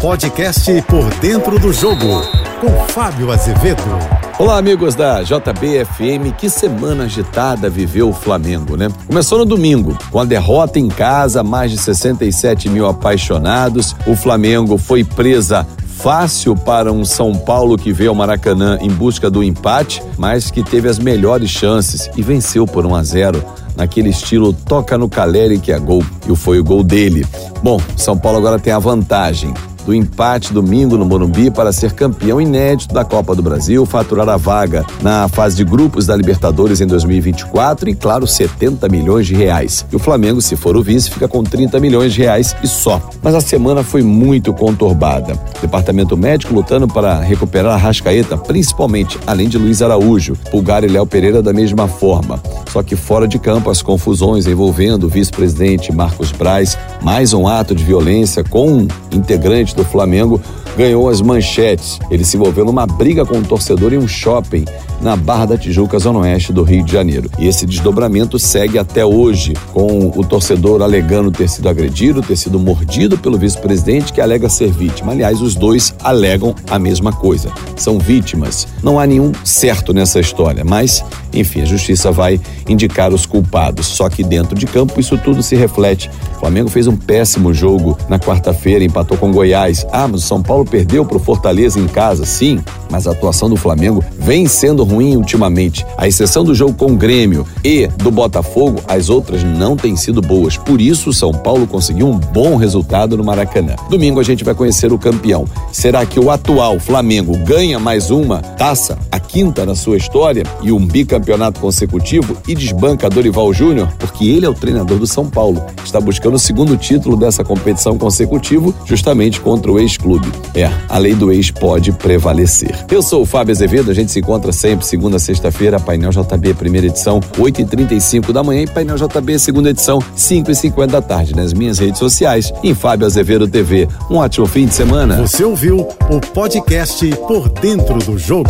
podcast Por Dentro do Jogo, com Fábio Azevedo. Olá, amigos da JBFM. Que semana agitada viveu o Flamengo, né? Começou no domingo, com a derrota em casa, mais de 67 mil apaixonados. O Flamengo foi presa fácil para um São Paulo que veio ao Maracanã em busca do empate, mas que teve as melhores chances e venceu por 1 a 0 naquele estilo toca no Caleri que é gol, e foi o gol dele. Bom, São Paulo agora tem a vantagem do empate domingo no Morumbi para ser campeão inédito da Copa do Brasil, faturar a vaga na fase de grupos da Libertadores em 2024 e, claro, 70 milhões de reais. E o Flamengo, se for o vice, fica com 30 milhões de reais e só. Mas a semana foi muito conturbada. Departamento médico lutando para recuperar a Rascaeta, principalmente, além de Luiz Araújo, Pulgar e Léo Pereira da mesma forma. Só que fora de campo, as confusões envolvendo o vice-presidente Marcos Braz, mais um ato de violência com um integrante do Flamengo ganhou as manchetes. Ele se envolveu numa briga com um torcedor em um shopping na Barra da Tijuca, zona oeste do Rio de Janeiro. E esse desdobramento segue até hoje, com o torcedor alegando ter sido agredido, ter sido mordido pelo vice-presidente que alega ser vítima. Aliás, os dois alegam a mesma coisa. São vítimas. Não há nenhum certo nessa história, mas, enfim, a justiça vai indicar os culpados. Só que dentro de campo isso tudo se reflete. O Flamengo fez um péssimo jogo na quarta-feira, empatou com Goiás. Ah, mas o São Paulo perdeu para o Fortaleza em casa, sim, mas a atuação do Flamengo vem sendo ruim ultimamente. A exceção do jogo com o Grêmio e do Botafogo, as outras não têm sido boas. Por isso, o São Paulo conseguiu um bom resultado no Maracanã. Domingo a gente vai conhecer o campeão. Será que o atual Flamengo ganha mais uma taça, a quinta na sua história, e um bicampeonato consecutivo e desbanca Dorival Júnior? Porque ele é o treinador do São Paulo. Está buscando o segundo título dessa competição consecutivo, justamente contra o ex-clube. É, a lei do ex pode prevalecer. Eu sou o Fábio Azevedo, a gente se encontra sempre segunda a sexta-feira, Painel JB, primeira edição, 8h35 da manhã e Painel JB, segunda edição, 5h50 da tarde, nas minhas redes sociais, em Fábio Azevedo TV. Um ótimo fim de semana. Você ouviu o podcast Por Dentro do Jogo.